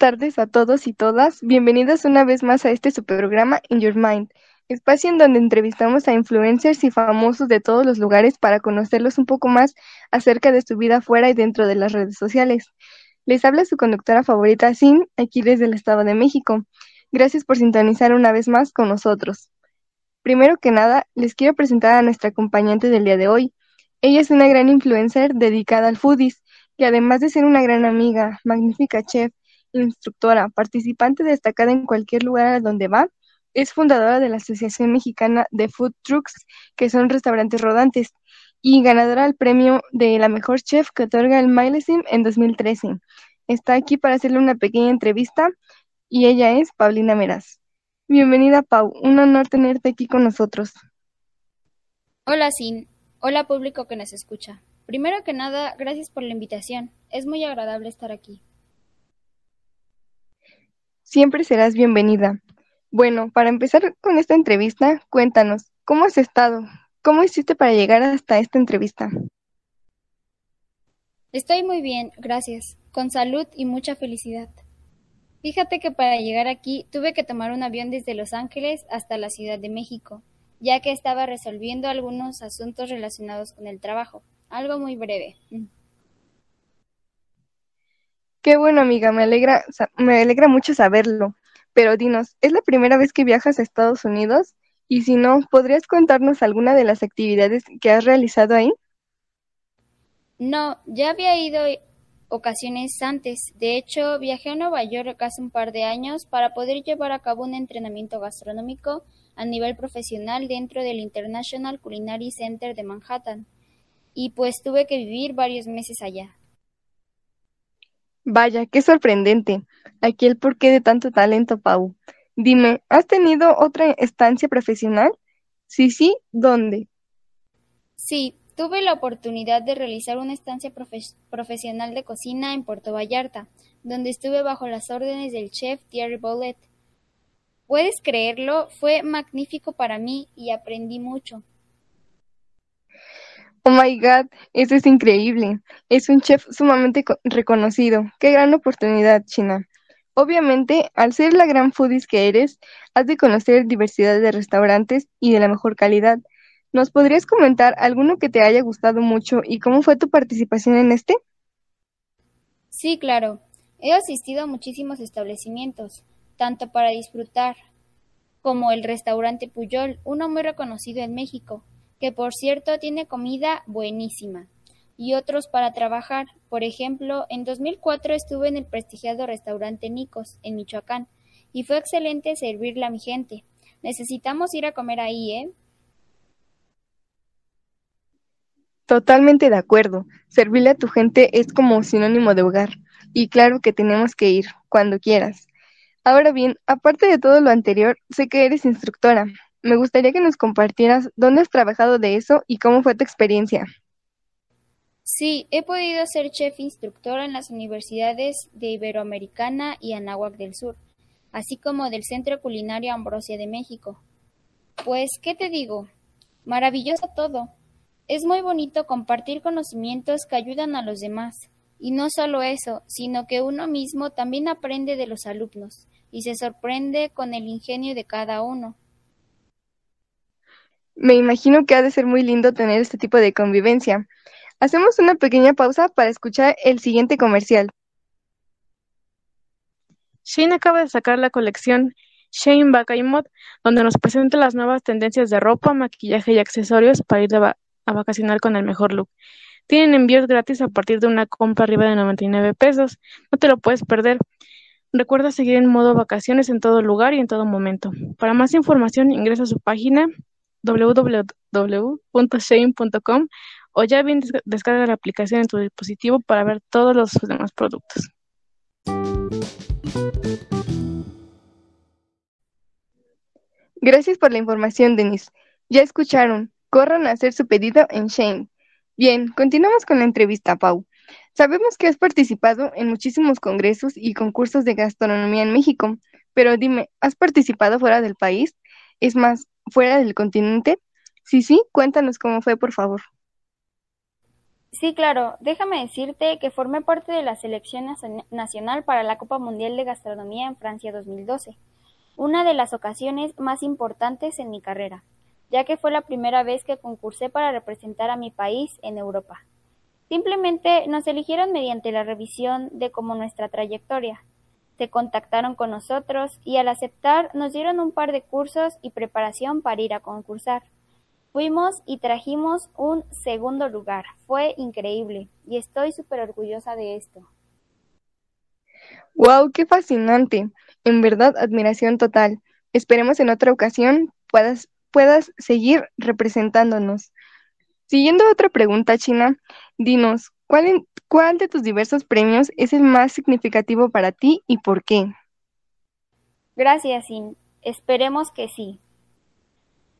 tardes a todos y todas. Bienvenidos una vez más a este programa In Your Mind, espacio en donde entrevistamos a influencers y famosos de todos los lugares para conocerlos un poco más acerca de su vida fuera y dentro de las redes sociales. Les habla su conductora favorita, Sin, aquí desde el Estado de México. Gracias por sintonizar una vez más con nosotros. Primero que nada, les quiero presentar a nuestra acompañante del día de hoy. Ella es una gran influencer dedicada al foodies, que además de ser una gran amiga, magnífica chef, instructora, participante destacada en cualquier lugar a donde va, es fundadora de la Asociación Mexicana de Food Trucks, que son restaurantes rodantes, y ganadora del premio de la mejor chef que otorga el Milesim en 2013. Está aquí para hacerle una pequeña entrevista y ella es Paulina Meraz. Bienvenida, Pau. Un honor tenerte aquí con nosotros. Hola, Sin. Hola, público que nos escucha. Primero que nada, gracias por la invitación. Es muy agradable estar aquí. Siempre serás bienvenida. Bueno, para empezar con esta entrevista, cuéntanos, ¿cómo has estado? ¿Cómo hiciste para llegar hasta esta entrevista? Estoy muy bien, gracias, con salud y mucha felicidad. Fíjate que para llegar aquí tuve que tomar un avión desde Los Ángeles hasta la Ciudad de México, ya que estaba resolviendo algunos asuntos relacionados con el trabajo, algo muy breve. Qué bueno, amiga, me alegra, me alegra mucho saberlo. Pero dinos, ¿es la primera vez que viajas a Estados Unidos? Y si no, ¿podrías contarnos alguna de las actividades que has realizado ahí? No, ya había ido ocasiones antes. De hecho, viajé a Nueva York hace un par de años para poder llevar a cabo un entrenamiento gastronómico a nivel profesional dentro del International Culinary Center de Manhattan. Y pues tuve que vivir varios meses allá. Vaya, qué sorprendente. Aquí el porqué de tanto talento, Pau. Dime, ¿has tenido otra estancia profesional? Sí, sí, ¿dónde? Sí, tuve la oportunidad de realizar una estancia profesional de cocina en Puerto Vallarta, donde estuve bajo las órdenes del chef Thierry Bollet. ¿Puedes creerlo? Fue magnífico para mí y aprendí mucho. Oh my God, eso es increíble. Es un chef sumamente reconocido. Qué gran oportunidad, China. Obviamente, al ser la gran foodies que eres, has de conocer diversidad de restaurantes y de la mejor calidad. ¿Nos podrías comentar alguno que te haya gustado mucho y cómo fue tu participación en este? Sí, claro. He asistido a muchísimos establecimientos, tanto para disfrutar como el restaurante Puyol, uno muy reconocido en México, que por cierto tiene comida buenísima, y otros para trabajar. Por ejemplo, en 2004 estuve en el prestigiado restaurante Nicos, en Michoacán, y fue excelente servirle a mi gente. Necesitamos ir a comer ahí, ¿eh? Totalmente de acuerdo. Servirle a tu gente es como sinónimo de hogar. Y claro que tenemos que ir, cuando quieras. Ahora bien, aparte de todo lo anterior, sé que eres instructora. Me gustaría que nos compartieras dónde has trabajado de eso y cómo fue tu experiencia. Sí, he podido ser chef instructor en las universidades de Iberoamericana y Anáhuac del Sur, así como del Centro Culinario Ambrosia de México. Pues, ¿qué te digo? Maravilloso todo. Es muy bonito compartir conocimientos que ayudan a los demás. Y no solo eso, sino que uno mismo también aprende de los alumnos y se sorprende con el ingenio de cada uno. Me imagino que ha de ser muy lindo tener este tipo de convivencia. Hacemos una pequeña pausa para escuchar el siguiente comercial. Shane acaba de sacar la colección Shane Mod, donde nos presenta las nuevas tendencias de ropa, maquillaje y accesorios para ir a vacacionar con el mejor look. Tienen envíos gratis a partir de una compra arriba de 99 pesos. No te lo puedes perder. Recuerda seguir en modo vacaciones en todo lugar y en todo momento. Para más información ingresa a su página www.shane.com o ya bien descarga la aplicación en tu dispositivo para ver todos los demás productos. Gracias por la información, Denis. Ya escucharon, corran a hacer su pedido en Shane. Bien, continuamos con la entrevista, Pau. Sabemos que has participado en muchísimos congresos y concursos de gastronomía en México, pero dime, ¿has participado fuera del país? Es más, fuera del continente? Sí, sí, cuéntanos cómo fue, por favor. Sí, claro. Déjame decirte que formé parte de la selección nacional para la Copa Mundial de Gastronomía en Francia 2012, una de las ocasiones más importantes en mi carrera, ya que fue la primera vez que concursé para representar a mi país en Europa. Simplemente nos eligieron mediante la revisión de cómo nuestra trayectoria. Se contactaron con nosotros y al aceptar nos dieron un par de cursos y preparación para ir a concursar. Fuimos y trajimos un segundo lugar. Fue increíble y estoy súper orgullosa de esto. ¡Wow! ¡Qué fascinante! En verdad, admiración total. Esperemos en otra ocasión puedas, puedas seguir representándonos. Siguiendo otra pregunta, China, dinos, ¿cuál, ¿cuál de tus diversos premios es el más significativo para ti y por qué? Gracias, Sin. Esperemos que sí.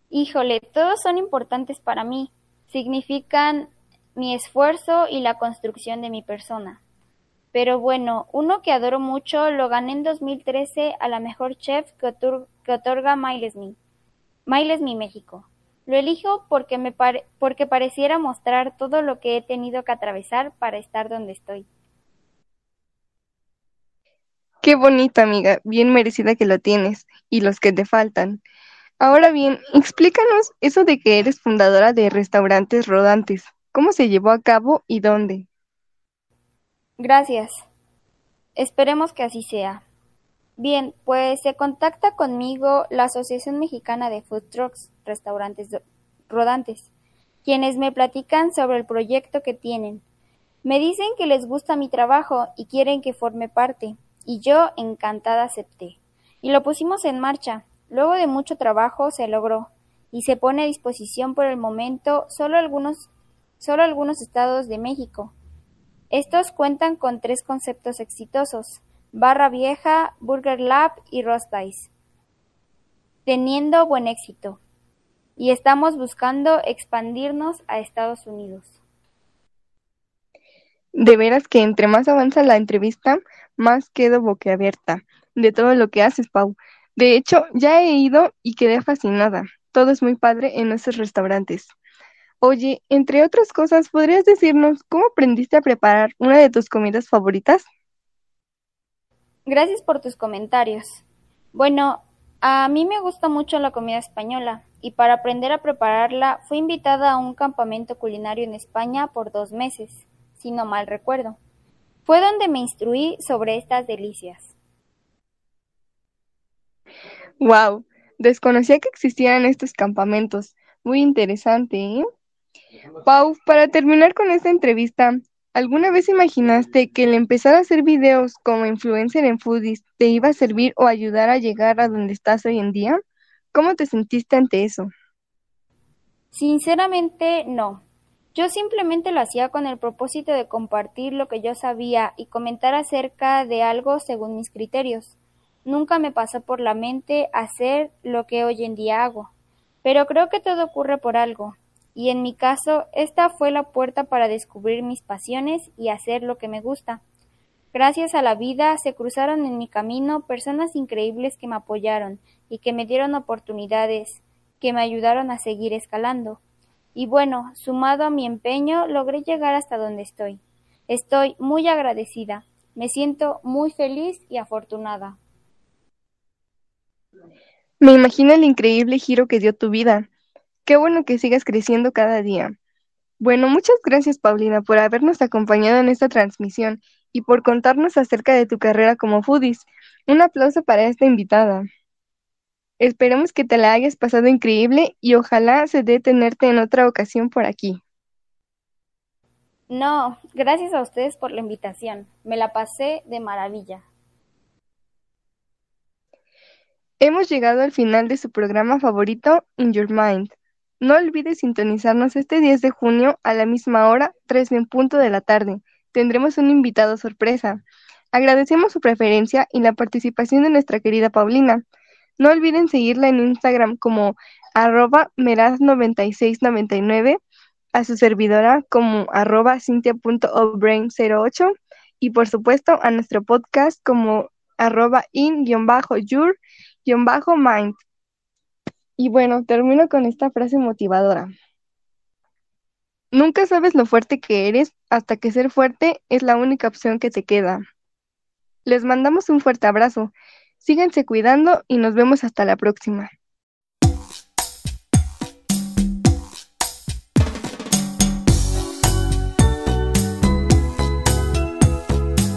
Híjole, todos son importantes para mí. Significan mi esfuerzo y la construcción de mi persona. Pero bueno, uno que adoro mucho lo gané en 2013 a la mejor chef que, otorga Miles Me. Miles México. Lo elijo porque, me porque pareciera mostrar todo lo que he tenido que atravesar para estar donde estoy. Qué bonito, amiga. Bien merecida que lo tienes. Y los que te faltan. Ahora bien, explícanos eso de que eres fundadora de Restaurantes Rodantes. ¿Cómo se llevó a cabo y dónde? Gracias. Esperemos que así sea. Bien, pues se contacta conmigo la Asociación Mexicana de Food Trucks, Restaurantes Rodantes, quienes me platican sobre el proyecto que tienen. Me dicen que les gusta mi trabajo y quieren que forme parte, y yo encantada acepté. Y lo pusimos en marcha. Luego de mucho trabajo se logró, y se pone a disposición por el momento solo algunos, solo algunos estados de México. Estos cuentan con tres conceptos exitosos, Barra Vieja, Burger Lab y Rostice, teniendo buen éxito. Y estamos buscando expandirnos a Estados Unidos. De veras que entre más avanza la entrevista, más quedo boquiabierta de todo lo que haces, Pau. De hecho, ya he ido y quedé fascinada. Todo es muy padre en nuestros restaurantes. Oye, entre otras cosas, ¿podrías decirnos cómo aprendiste a preparar una de tus comidas favoritas? Gracias por tus comentarios. Bueno, a mí me gusta mucho la comida española y para aprender a prepararla fui invitada a un campamento culinario en España por dos meses, si no mal recuerdo. Fue donde me instruí sobre estas delicias. Wow, desconocía que existían estos campamentos. Muy interesante, ¿eh? Pau, para terminar con esta entrevista, ¿alguna vez imaginaste que el empezar a hacer videos como influencer en foodies te iba a servir o ayudar a llegar a donde estás hoy en día? ¿Cómo te sentiste ante eso? Sinceramente, no. Yo simplemente lo hacía con el propósito de compartir lo que yo sabía y comentar acerca de algo según mis criterios. Nunca me pasó por la mente hacer lo que hoy en día hago, pero creo que todo ocurre por algo, y en mi caso esta fue la puerta para descubrir mis pasiones y hacer lo que me gusta. Gracias a la vida se cruzaron en mi camino personas increíbles que me apoyaron y que me dieron oportunidades, que me ayudaron a seguir escalando. Y bueno, sumado a mi empeño, logré llegar hasta donde estoy. Estoy muy agradecida, me siento muy feliz y afortunada. Me imagino el increíble giro que dio tu vida. Qué bueno que sigas creciendo cada día. Bueno, muchas gracias Paulina por habernos acompañado en esta transmisión y por contarnos acerca de tu carrera como foodies. Un aplauso para esta invitada. Esperemos que te la hayas pasado increíble y ojalá se dé tenerte en otra ocasión por aquí. No, gracias a ustedes por la invitación. Me la pasé de maravilla. Hemos llegado al final de su programa favorito, In Your Mind. No olvides sintonizarnos este 10 de junio a la misma hora, 3 en punto de la tarde. Tendremos un invitado sorpresa. Agradecemos su preferencia y la participación de nuestra querida Paulina. No olviden seguirla en Instagram como arroba meraz9699, a su servidora como arroba cintia.obrain08 y por supuesto a nuestro podcast como arroba in-your bajo mind. Y bueno, termino con esta frase motivadora. Nunca sabes lo fuerte que eres hasta que ser fuerte es la única opción que te queda. Les mandamos un fuerte abrazo. Síganse cuidando y nos vemos hasta la próxima.